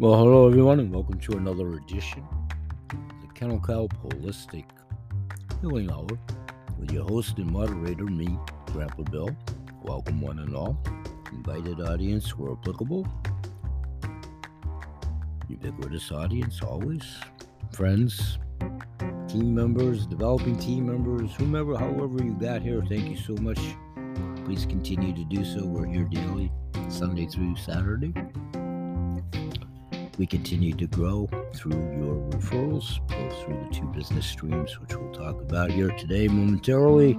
Well, hello everyone, and welcome to another edition of the Kennel Cow Holistic Healing Hour with your host and moderator, me, Grandpa Bill. Welcome, one and all. Invited audience where applicable. Ubiquitous audience, always. Friends, team members, developing team members, whomever, however you got here, thank you so much. Please continue to do so. We're here daily, Sunday through Saturday. We continue to grow through your referrals, both through the two business streams, which we'll talk about here today momentarily,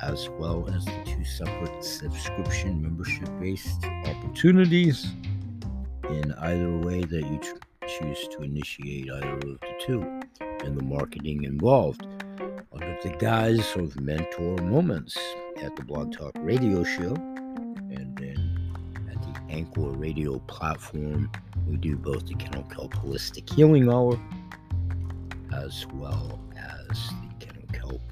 as well as the two separate subscription membership based opportunities in either way that you choose to initiate either of the two and the marketing involved. Under the guise of mentor moments at the Blog Talk Radio Show and then Anchor Radio platform. We do both the Kennel Kelp Holistic Healing Hour as well as the Kennel Kelp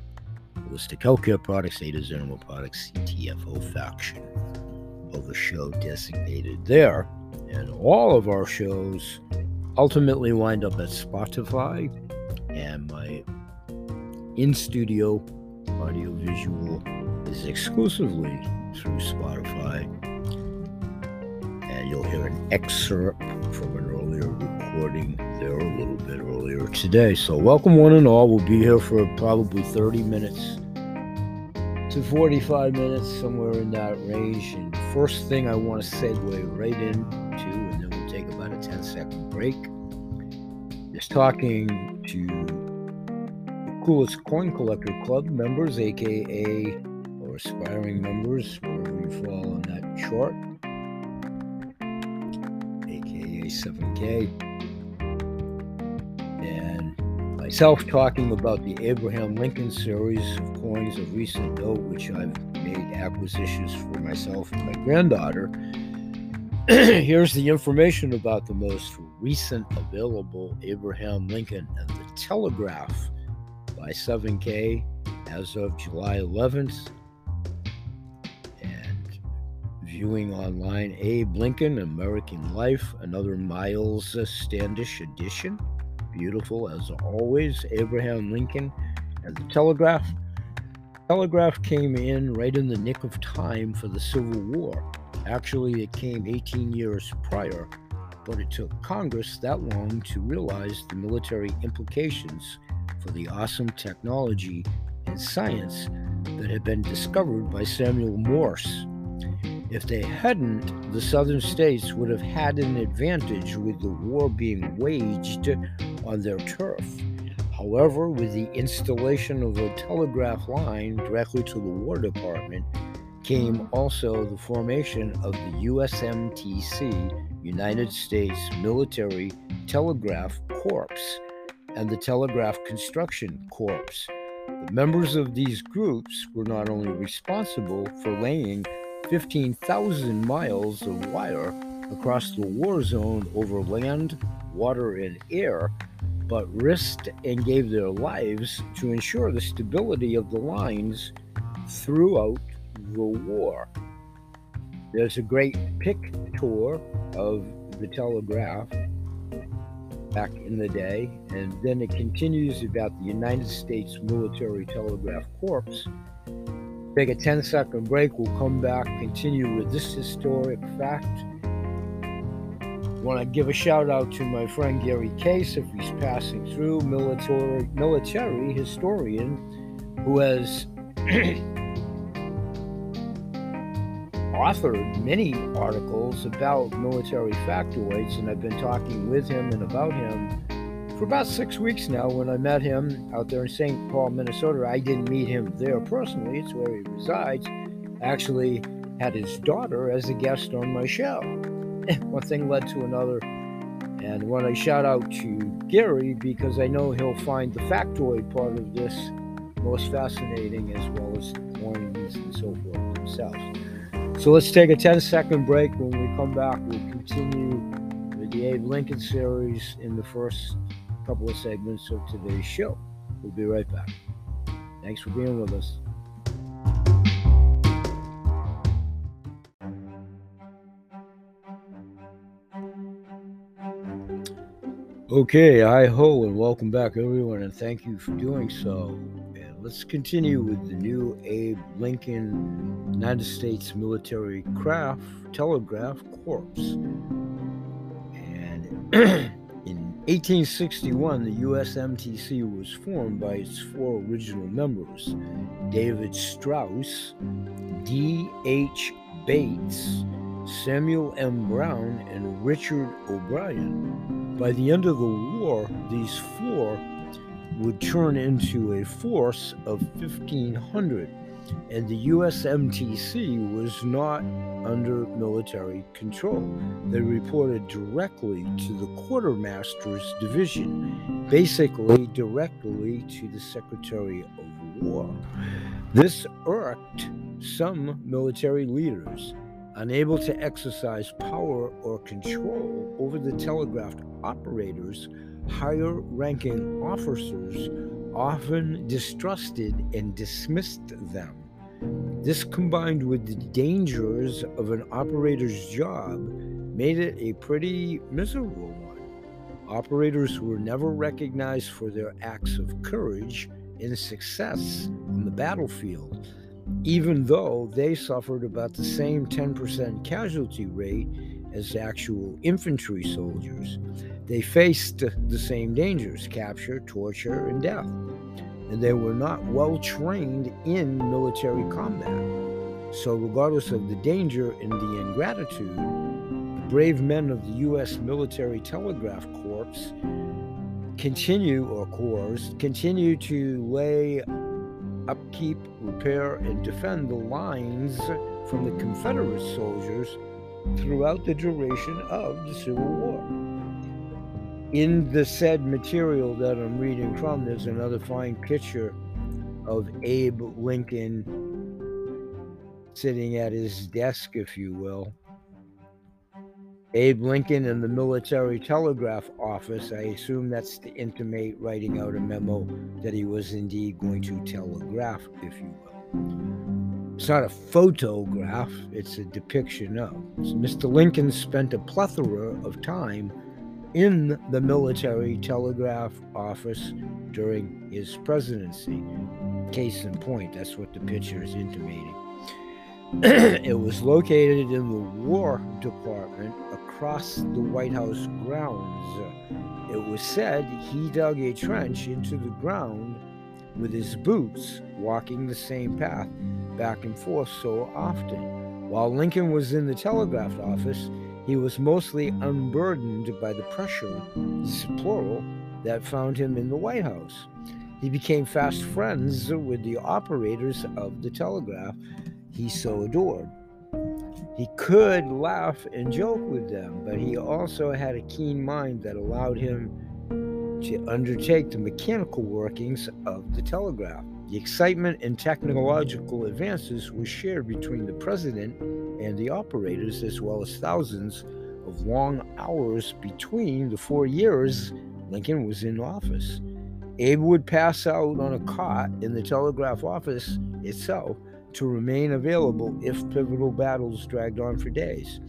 Holistic Healthcare Products, Ada's Animal Products, CTFO faction. Of a show designated there. And all of our shows ultimately wind up at Spotify and my in studio audio visual is exclusively through Spotify you'll hear an excerpt from an earlier recording there a little bit earlier today. So, welcome one and all. We'll be here for probably 30 minutes to 45 minutes, somewhere in that range. And first thing I want to segue right into, and then we'll take about a 10 second break, is talking to the coolest coin collector club members, aka or aspiring members, wherever you fall on that chart. 7K. And myself talking about the Abraham Lincoln series of coins of recent note, which I've made acquisitions for myself and my granddaughter. Here's the information about the most recent available Abraham Lincoln and the Telegraph by 7K as of July 11th viewing online Abe Lincoln, American Life, another Miles uh, Standish edition. Beautiful as always. Abraham Lincoln and the Telegraph. Telegraph came in right in the nick of time for the Civil War. Actually, it came 18 years prior, but it took Congress that long to realize the military implications for the awesome technology and science that had been discovered by Samuel Morse if they hadn't, the southern states would have had an advantage with the war being waged on their turf. However, with the installation of a telegraph line directly to the War Department, came also the formation of the USMTC, United States Military Telegraph Corps, and the Telegraph Construction Corps. The members of these groups were not only responsible for laying 15,000 miles of wire across the war zone over land, water, and air, but risked and gave their lives to ensure the stability of the lines throughout the war. There's a great pic tour of the telegraph back in the day, and then it continues about the United States Military Telegraph Corps Take a 10 second break. We'll come back, continue with this historic fact. Want to give a shout out to my friend Gary Case if he's passing through, military military historian who has authored many articles about military factoids, and I've been talking with him and about him for about six weeks now when I met him out there in St. Paul, Minnesota. I didn't meet him there personally, it's where he resides. Actually had his daughter as a guest on my show. One thing led to another. And when I shout out to Gary, because I know he'll find the factoid part of this most fascinating as well as coins and so forth themselves. So let's take a 10 second break. When we come back, we'll continue the Abe Lincoln series in the first couple of segments of today's show. We'll be right back. Thanks for being with us. Okay, hi ho, and welcome back, everyone, and thank you for doing so. And let's continue with the new Abe Lincoln United States Military Craft Telegraph Corps. And 1861, the USMTC was formed by its four original members David Strouse, D.H. Bates, Samuel M. Brown, and Richard O'Brien. By the end of the war, these four would turn into a force of 1,500, and the USMTC was not under military control. They reported directly to the Quartermaster's Division, basically directly to the Secretary of War. This irked some military leaders unable to exercise power or control over the telegraph operators, higher ranking officers often distrusted and dismissed them. This combined with the dangers of an operator's job made it a pretty miserable one. Operators were never recognized for their acts of courage and success on the battlefield even though they suffered about the same 10% casualty rate as actual infantry soldiers. They faced the same dangers capture, torture, and death. And they were not well trained in military combat. So, regardless of the danger and the ingratitude, the brave men of the U.S. Military Telegraph Corps continue, or corps, continue to lay upkeep, repair, and defend the lines from the Confederate soldiers throughout the duration of the Civil War. In the said material that I'm reading from, there's another fine picture of Abe Lincoln sitting at his desk, if you will, Abe Lincoln in the military telegraph office. I assume that's to intimate writing out a memo that he was indeed going to telegraph, if you will. It's not a photograph, it's a depiction of. So Mr. Lincoln spent a plethora of time in the military telegraph office during his presidency. Case in point, that's what the picture is intimating. it was located in the War Department across the White House grounds. It was said he dug a trench into the ground with his boots, walking the same path back and forth so often. While Lincoln was in the telegraph office, he was mostly unburdened by the pressure, this plural, that found him in the White House. He became fast friends with the operators of the telegraph he so adored. He could laugh and joke with them, but he also had a keen mind that allowed him to undertake the mechanical workings of the telegraph. The excitement and technological advances were shared between the president and the operators, as well as thousands of long hours between the four years Lincoln was in office. Abe would pass out on a cot in the telegraph office itself to remain available if pivotal battles dragged on for days.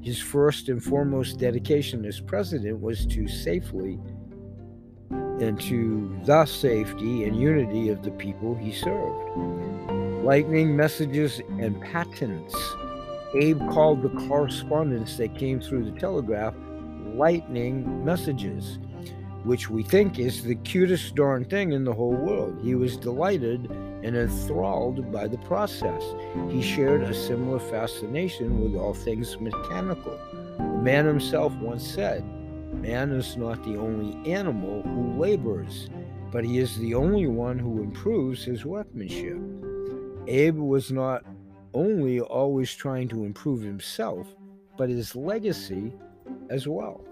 His first and foremost dedication as president was to safely and to the safety and unity of the people he served. Lightning messages and patents. Abe called the correspondence that came through the telegraph lightning messages, which we think is the cutest darn thing in the whole world. He was delighted and enthralled by the process. He shared a similar fascination with all things mechanical. The man himself once said, Man is not the only animal who labors, but he is the only one who improves his workmanship. Abe was not only always trying to improve himself, but his legacy as well.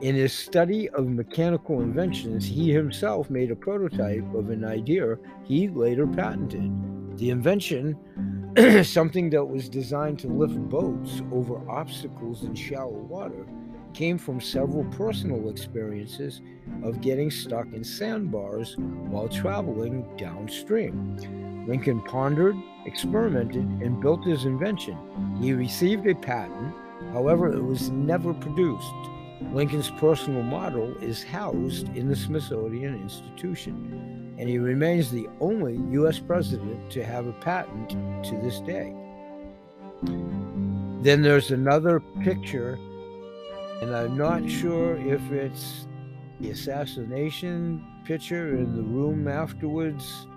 In his study of mechanical inventions, he himself made a prototype of an idea he later patented. The invention, something that was designed to lift boats over obstacles in shallow water, came from several personal experiences of getting stuck in sandbars while traveling downstream. Lincoln pondered, experimented, and built his invention. He received a patent, however, it was never produced Lincoln's personal model is housed in the Smithsonian Institution, and he remains the only U.S. president to have a patent to this day. Then there's another picture, and I'm not sure if it's the assassination picture in the room afterwards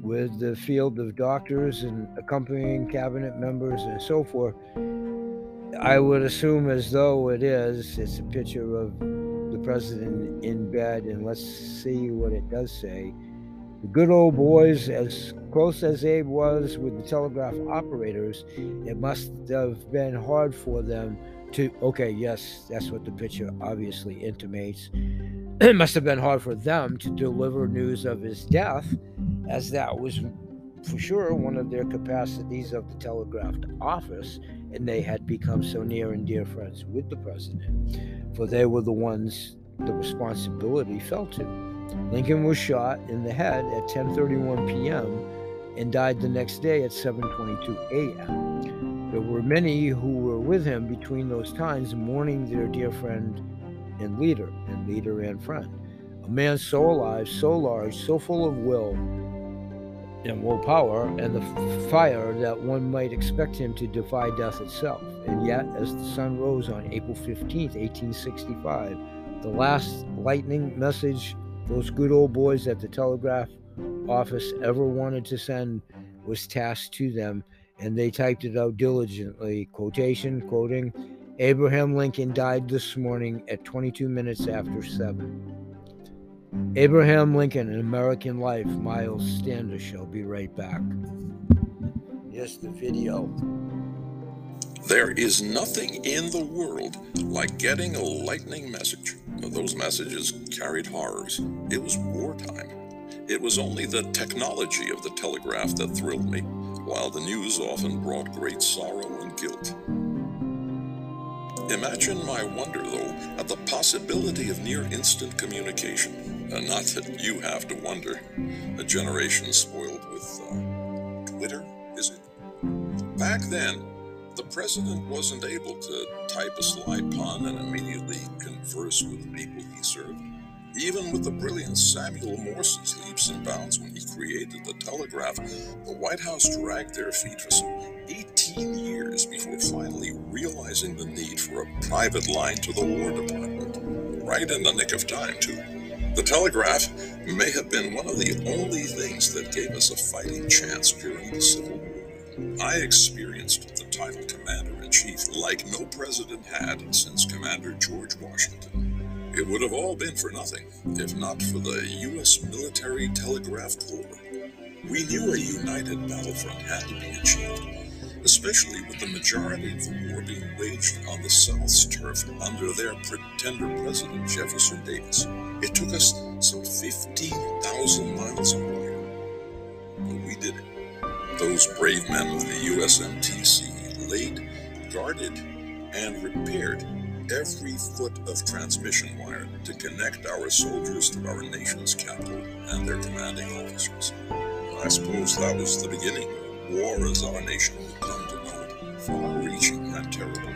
with the field of doctors and accompanying cabinet members and so forth. I would assume as though it is. It's a picture of the president in bed, and let's see what it does say. The good old boys, as close as Abe was with the telegraph operators, it must have been hard for them to. Okay, yes, that's what the picture obviously intimates. it must have been hard for them to deliver news of his death, as that was for sure one of their capacities of the telegraph office, and they had become so near and dear friends with the president, for they were the ones the responsibility fell to. Lincoln was shot in the head at 10:31 p.m. and died the next day at 7:22 a.m. There were many who were with him between those times mourning their dear friend and leader, and leader and friend. A man so alive, so large, so full of will and willpower and the fire that one might expect him to defy death itself. And yet, as the sun rose on April 15th, 1865, the last lightning message those good old boys at the telegraph office ever wanted to send was tasked to them, and they typed it out diligently. Quotation, quoting, Abraham Lincoln died this morning at 22 minutes after 7. Abraham Lincoln, An American Life, Miles Standish. I'll be right back. Here's the video. There is nothing in the world like getting a lightning message. Those messages carried horrors. It was wartime. It was only the technology of the telegraph that thrilled me, while the news often brought great sorrow and guilt. Imagine my wonder, though, at the possibility of near instant communication. Uh, not that you have to wonder. A generation spoiled with uh, Twitter, is it? Back then, the president wasn't able to type a sly pun and immediately converse with the people he served. Even with the brilliant Samuel Morse's leaps and bounds when he created the telegraph, the White House dragged their feet for some 18 years before finally realizing the need for a private line to the War Department. Right in the nick of time, too. The telegraph may have been one of the only things that gave us a fighting chance during the Civil War. I experienced the title Commander in Chief like no president had since Commander George Washington. It would have all been for nothing if not for the U.S. Military Telegraph Corps. We knew a united battlefront had to be achieved, especially with the majority of the war being waged on the South's turf under their pretender President Jefferson Davis. It took us some 15,000 miles of wire, but we did it. Those brave men of the USMTC laid, guarded, and repaired every foot of transmission wire to connect our soldiers to our nation's capital and their commanding officers. I suppose that was the beginning. War, as our nation would come to know it, far reaching and terrible.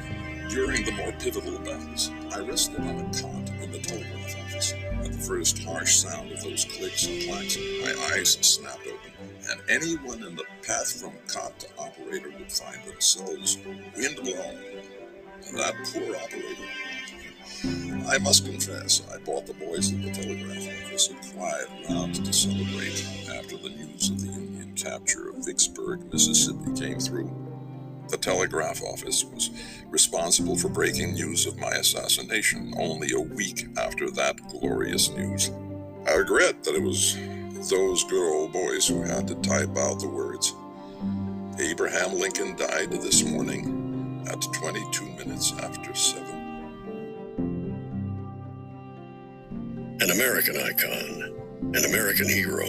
During the more pivotal battles, I rested on a cot in the telegraph office. At the first harsh sound of those clicks and clacks, my eyes snapped open, and anyone in the path from cot to operator would find themselves windblown that poor operator. I must confess, I bought the boys at the telegraph office a quiet round to celebrate after the news of the Union capture of Vicksburg, Mississippi came through. The telegraph office was responsible for breaking news of my assassination only a week after that glorious news. I regret that it was those good old boys who had to type out the words. Abraham Lincoln died this morning at 22 minutes after 7. An American icon, an American hero,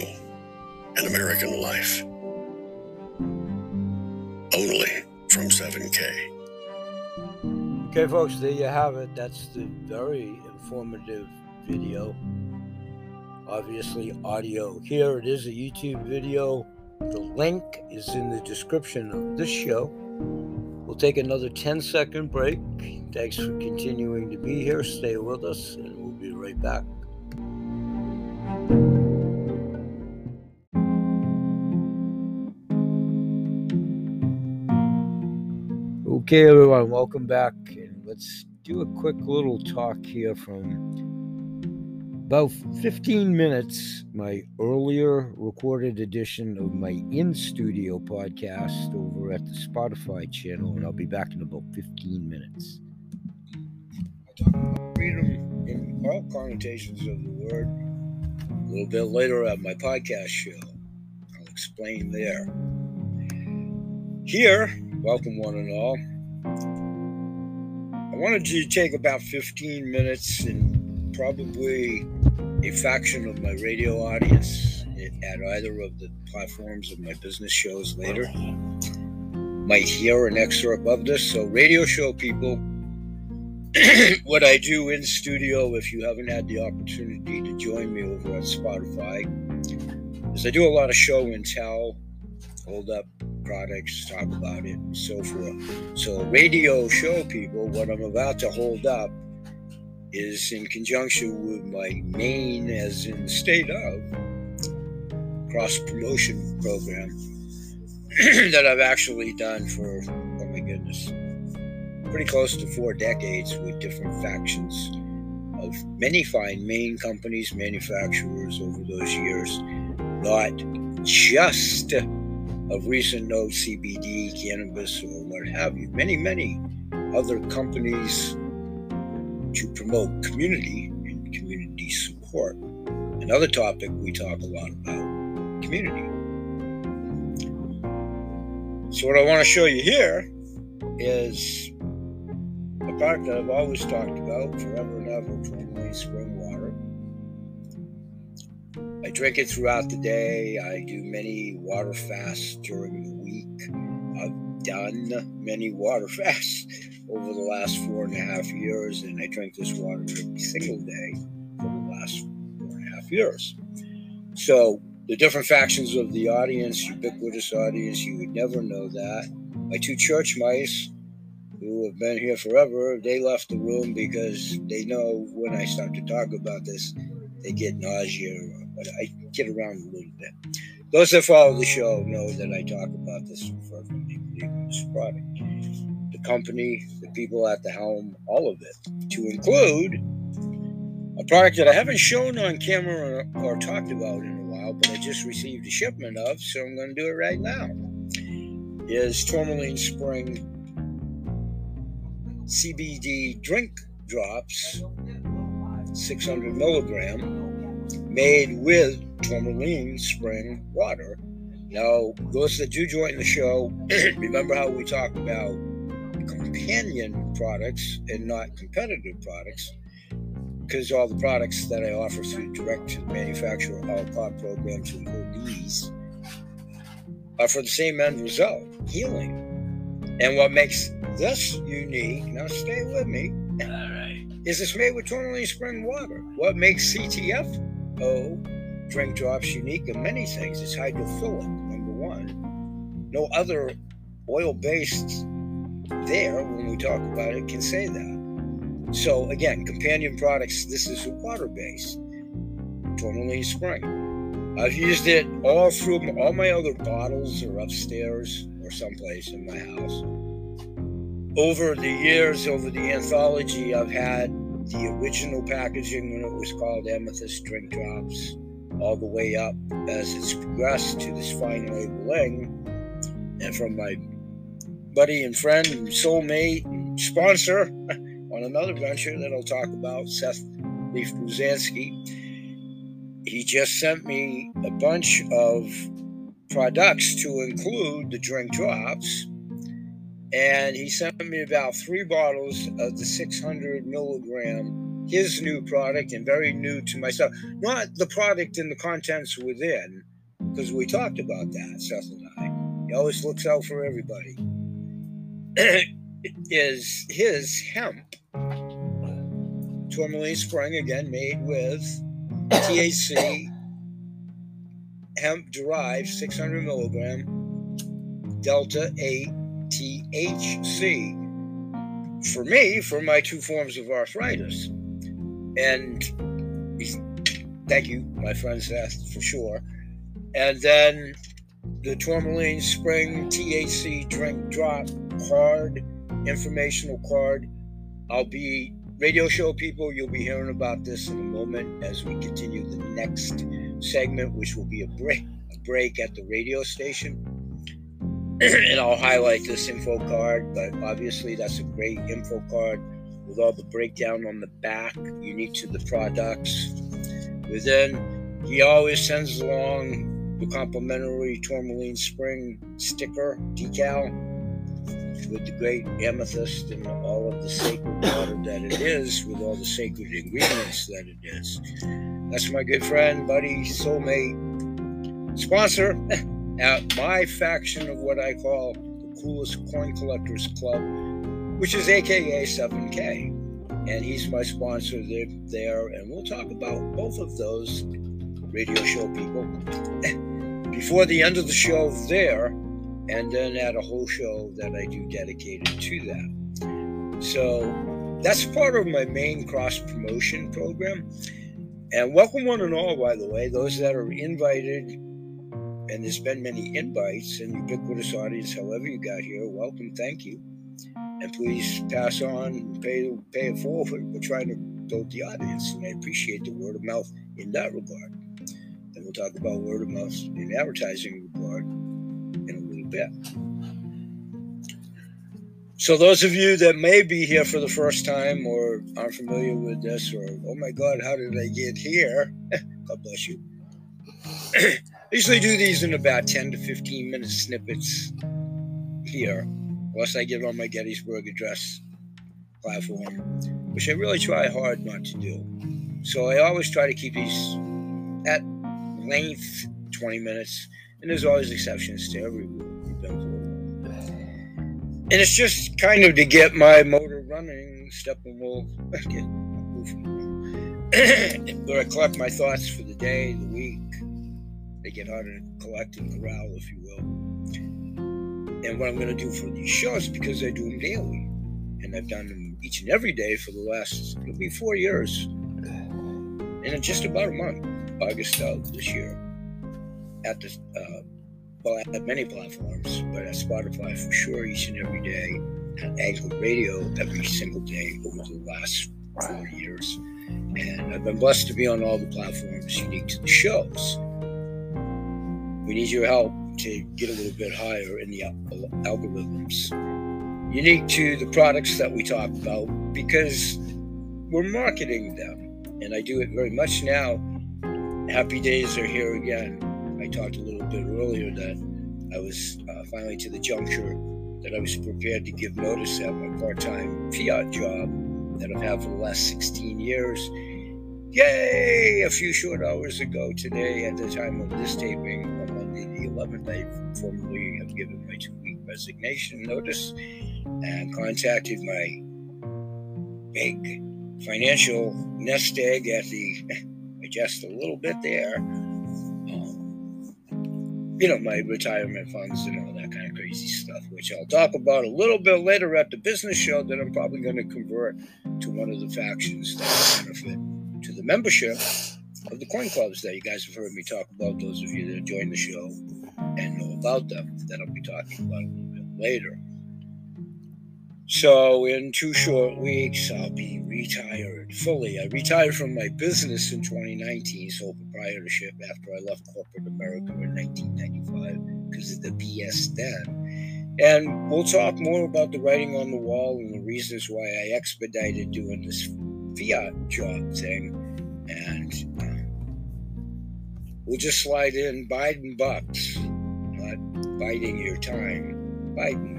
an American life. Only from 7K. Okay, folks, there you have it. That's the very informative video. Obviously, audio. Here it is a YouTube video. The link is in the description of this show take another 10 second break. Thanks for continuing to be here. Stay with us, and we'll be right back. Okay, everyone, welcome back. And let's do a quick little talk here from about 15 minutes, my earlier recorded edition of my in studio podcast over at the Spotify channel, and I'll be back in about 15 minutes. I talk about freedom in all connotations of the word a little bit later at my podcast show. I'll explain there. Here, welcome one and all. I wanted to take about 15 minutes and probably a faction of my radio audience at either of the platforms of my business shows later might hear an excerpt of this. So, radio show people, what I do in studio, if you haven't had the opportunity to join me over at Spotify, is I do a lot of show and tell, hold up products, talk about it, and so forth. So, radio show people, what I'm about to hold up is in conjunction with my main, as in the state of, cross promotion program that I've actually done for, oh my goodness, pretty close to four decades with different factions of many fine Maine companies, manufacturers over those years, not just of recent note CBD, cannabis, or what have you. Many, many other companies to promote community and community support. Another topic we talk a lot about community. So, what I want to show you here is a product that I've always talked about forever and ever tourmaline spring water. I drink it throughout the day. I do many water fasts during the week. I've done many water fasts over the last four and a half years, and I drink this water every single day for the last four and a half years. So, the different factions of the audience, ubiquitous audience, you would never know that. My two church mice, who have been here forever, they left the room because they know when I start to talk about this, they get nausea, but I get around a little bit. Those that follow the show know that I talk about this in this product the company, the people at the helm, all of it, to include a product that I haven't shown on camera or, or talked about in a while, but I just received a shipment of, so I'm going to do it right now. Is Tourmaline Spring CBD drink drops, 600 milligram, made with tourmaline spring water. Now, those that do join the show, remember how we talked about companion products and not competitive products because all the products that I offer through direct to the manufacturer, all pod programs include these, are for the same end result healing. And what makes this unique, now stay with me, all right, is it's made with tourmaline spring water. What makes CTF oh, drink drops unique in many things? is hydrophilic, number one. No other oil based there when we talk about it can say that. So again, companion products, this is a water-based, tourmaline spring. I've used it all through all my other bottles are upstairs or someplace in my house. Over the years, over the anthology, I've had the original packaging when it was called Amethyst Drink Drops, all the way up as it's progressed to this fine labeling. And from my buddy and friend and soulmate and sponsor on another venture that I'll talk about, Seth Leaf Pruzansky. He just sent me a bunch of products to include the drink drops. And he sent me about three bottles of the 600 milligram, his new product, and very new to myself. Not the product and the contents within, because we talked about that, Seth and I. He always looks out for everybody. Is his hemp tourmaline spring again made with THC hemp derived 600 milligram delta 8 THC for me for my two forms of arthritis. And thank you, my friend Seth, for sure. And then the Tourmaline Spring THC drink drop card, informational card. I'll be radio show people. You'll be hearing about this in a moment as we continue the next segment, which will be a break, a break at the radio station. and I'll highlight this info card, but obviously that's a great info card with all the breakdown on the back, unique to the products. Within, he always sends along the complimentary Tourmaline Spring sticker decal with the great amethyst and all of the sacred water that it is, with all the sacred ingredients that it is. That's my good friend, buddy, soulmate, sponsor at my faction of what I call the coolest coin collectors club, which is AKA 7K. And he's my sponsor there, and we'll talk about both of those radio show people before the end of the show there, and then at a whole show that I do dedicated to that. So that's part of my main cross promotion program. And welcome one and all, by the way, those that are invited and there's been many invites and ubiquitous audience. However, you got here, welcome, thank you, and please pass on, pay pay it forward. We're trying to build the audience, and I appreciate the word of mouth in that regard. We'll talk about word of mouth in advertising regard in a little bit. So, those of you that may be here for the first time or aren't familiar with this, or oh my God, how did I get here? God bless you. I usually do these in about 10 to 15 minute snippets here, unless I get on my Gettysburg Address platform, which I really try hard not to do. So I always try to keep these at length 20 minutes, and there's always exceptions to every rule. And it's just kind of to get my motor running, step and get where I collect my thoughts for the day, the week, they get harder to collect and corral, if you will. And what I'm going to do for these shows, because I do them daily, and I've done them each and every day for the last, it'll be four years, and in just about a month, August of this year, at the, uh, well, at many platforms, but at Spotify for sure, each and every day, at Anchor Radio every single day over the last four years. And I've been blessed to be on all the platforms unique to the shows. We need your help to get a little bit higher in the algorithms. Unique to the products that we talk about because we're marketing them. And I do it very much now. Happy days are here again. I talked a little bit earlier that I was uh, finally to the juncture that I was prepared to give notice at my part time fiat job that I've had for the last 16 years. Yay! A few short hours ago today, at the time of this taping, on Monday the 11th, I formally have given my two week resignation notice and contacted my big financial nest egg at the, just a little bit there. Um, you know, my retirement funds and all that kind of crazy stuff, which I'll talk about a little bit later at the business show that I'm probably going to convert to one of the factions that benefit to the membership of the coin clubs that you guys have heard me talk about, those of you that joined the show and know about them that I'll be talking about a little bit later. So, in two short weeks, I'll be retired fully. I retired from my business in 2019, sole proprietorship, after I left corporate America in 1995 because of the BS then. And we'll talk more about the writing on the wall and the reasons why I expedited doing this fiat job thing. And uh, we'll just slide in Biden bucks not biding your time, Biden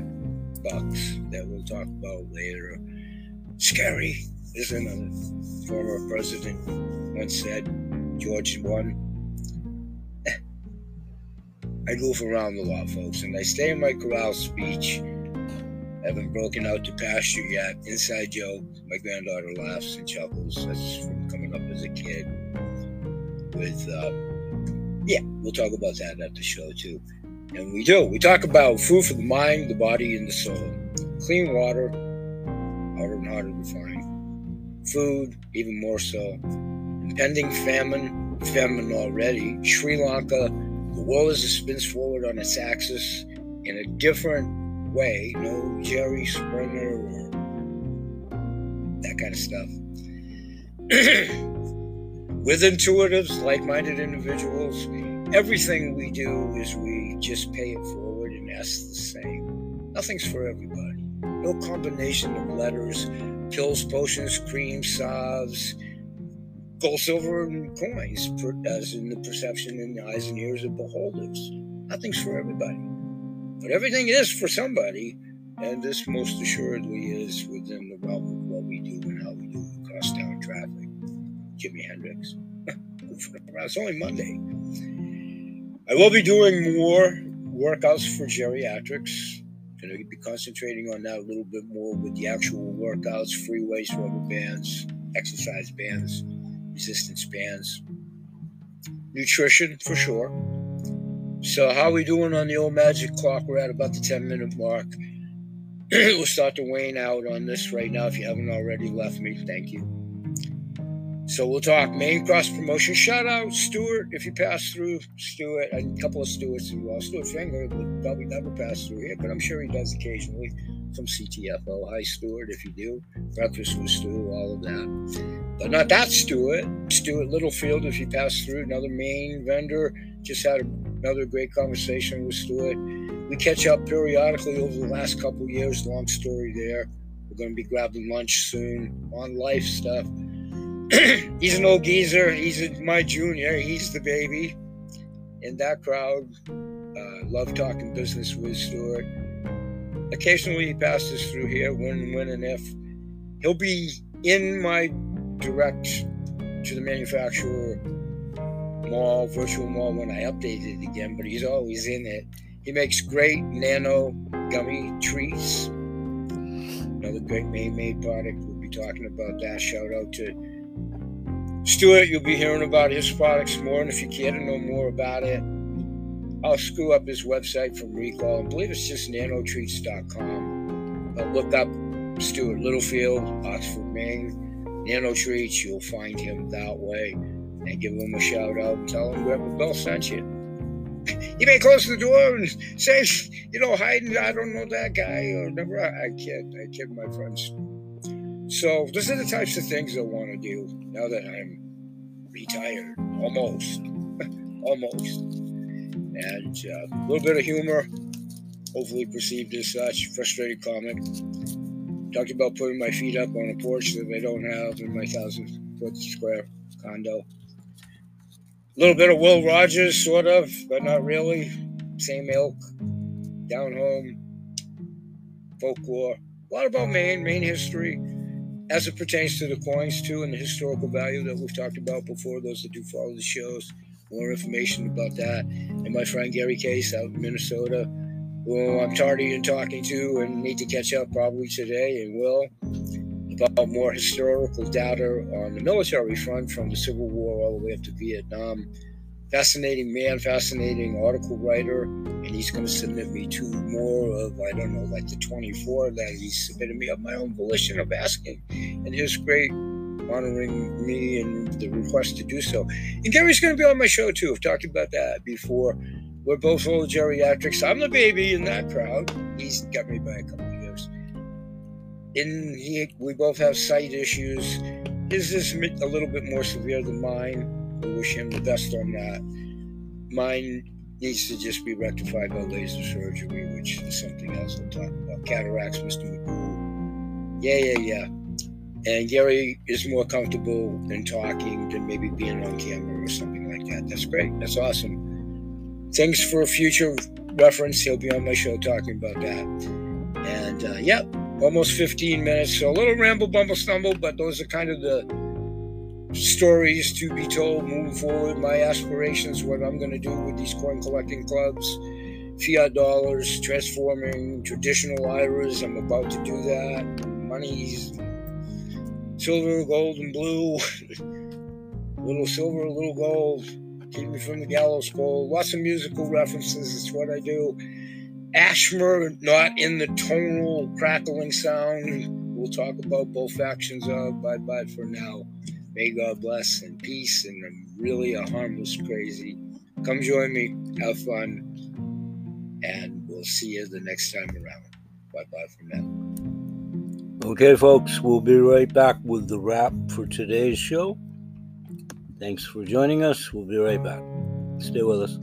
bucks that we'll talk about later. Scary, isn't it? Former president once said, George one. I goof around a lot, folks, and I stay in my corral speech. I haven't broken out to pasture yet. Inside joke. My granddaughter laughs and chuckles. That's from coming up as a kid. With, uh, yeah, we'll talk about that at the show too. And we do. We talk about food for the mind, the body, and the soul. Clean water, harder and harder to find. Food, even more so. Impending famine, famine already. Sri Lanka, the world as it spins forward on its axis in a different way. No Jerry Springer or that kind of stuff. With intuitives, like minded individuals, everything we do is we just pay it forward and ask the same. Nothing's for everybody. No combination of letters, pills, potions, creams, salves, gold, silver, and coins, as in the perception in the eyes and ears of beholders. Nothing's for everybody. But everything is for somebody, and this most assuredly is within the realm of what we do and how we do across town traffic. Jimi Hendrix. it's only Monday. I will be doing more workouts for geriatrics. Going to be concentrating on that a little bit more with the actual workouts, free weights, rubber bands, exercise bands, resistance bands, nutrition for sure. So, how are we doing on the old magic clock? We're at about the 10 minute mark. we'll start to wane out on this right now. If you haven't already left me, thank you. So we'll talk main cross promotion. Shout out Stuart if you pass through Stuart and a couple of Stuarts well. Stuart Finger would probably never pass through here, but I'm sure he does occasionally from CTFO. Hi Stuart if you do. Breakfast with Stu, all of that. But not that Stuart. Stuart Littlefield if you pass through, another main vendor. Just had another great conversation with Stuart. We catch up periodically over the last couple years. Long story there. We're going to be grabbing lunch soon on life stuff. he's an old geezer. He's a, my junior. He's the baby in that crowd. Uh, love talking business with Stuart. Occasionally he passes through here when, when, and if. He'll be in my direct to the manufacturer mall, virtual mall when I update it again, but he's always in it. He makes great nano gummy treats. Another great Maine made product. We'll be talking about that. Shout out to Stuart, you'll be hearing about his products more, and if you care to know more about it, I'll screw up his website from recall. I believe it's just nanotreats.com. But uh, look up Stuart Littlefield, Oxford, Maine, Nanotreats. You'll find him that way. And give him a shout out and tell him Grandpa Bill sent you. You may close the door and say, you know, hiding, I don't know that guy, or never. I kid, I kid my friends. So, these are the types of things I want to do now that I'm retired, almost, almost. And uh, a little bit of humor, hopefully perceived as such, frustrated comic. Talked about putting my feet up on a porch that I don't have in my thousand foot square condo. A little bit of Will Rogers, sort of, but not really. Same ilk, down home, folklore. A lot about Maine, Maine history as it pertains to the coins too and the historical value that we've talked about before those that do follow the shows more information about that. And my friend gary case out in minnesota who i'm tardy in talking to and need to catch up probably today and will about more historical data on the military front from the civil war all the way up to vietnam fascinating man, fascinating article writer, and he's going to submit me to more of, I don't know, like the 24 that he submitted me of my own volition of asking. And his great honoring me and the request to do so. And Gary's going to be on my show too. I've talked about that before. We're both old geriatrics. I'm the baby in that crowd. He's got me by a couple of years. And he, we both have sight issues. His is a little bit more severe than mine wish him the best on that. Mine needs to just be rectified by laser surgery, which is something else we'll talk about. Cataracts, Mr. McCool. Yeah, yeah, yeah. And Gary is more comfortable in talking than maybe being on camera or something like that. That's great. That's awesome. Things for a future reference. He'll be on my show talking about that. And uh, yep, almost 15 minutes. So a little ramble, bumble, stumble, but those are kind of the stories to be told moving forward, my aspirations, what I'm going to do with these coin collecting clubs, fiat dollars, transforming traditional IRAs. I'm about to do that. Money's silver, gold, and blue. little silver, little gold. Keep me from the gallows pole. Lots of musical references. It's what I do. Ashmer, not in the tonal crackling sound. We'll talk about both factions of Bye bye for now. May God bless and peace. And I'm really a harmless crazy. Come join me. Have fun. And we'll see you the next time around. Bye bye for now. Okay, folks, we'll be right back with the wrap for today's show. Thanks for joining us. We'll be right back. Stay with us.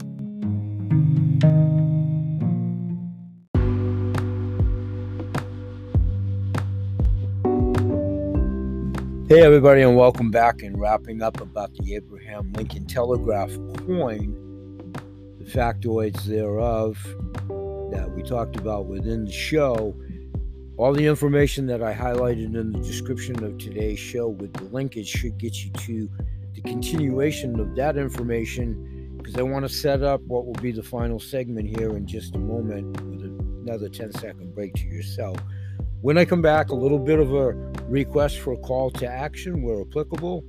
Hey, everybody, and welcome back. And wrapping up about the Abraham Lincoln Telegraph coin, the factoids thereof that we talked about within the show. All the information that I highlighted in the description of today's show with the linkage should get you to the continuation of that information because I want to set up what will be the final segment here in just a moment with another 10 second break to yourself. When I come back, a little bit of a request for a call to action where applicable,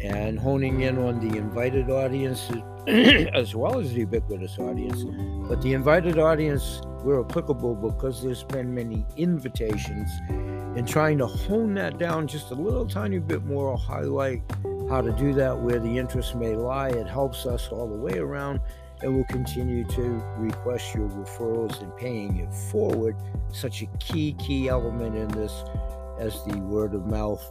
and honing in on the invited audience as well as the ubiquitous audience. But the invited audience, where applicable, because there's been many invitations, and trying to hone that down just a little tiny bit more, I'll highlight how to do that where the interest may lie. It helps us all the way around and we'll continue to request your referrals and paying it forward. Such a key, key element in this as the word of mouth.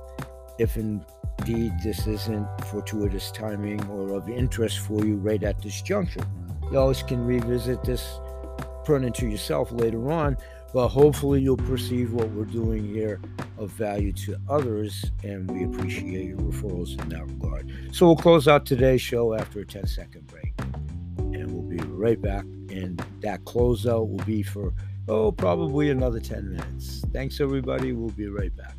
If indeed this isn't fortuitous timing or of interest for you right at this juncture, you always can revisit this turn to yourself later on. But hopefully, you'll perceive what we're doing here of value to others, and we appreciate your referrals in that regard. So, we'll close out today's show after a 10 second break right back. And that closeout will be for, oh, probably another 10 minutes. Thanks, everybody. We'll be right back.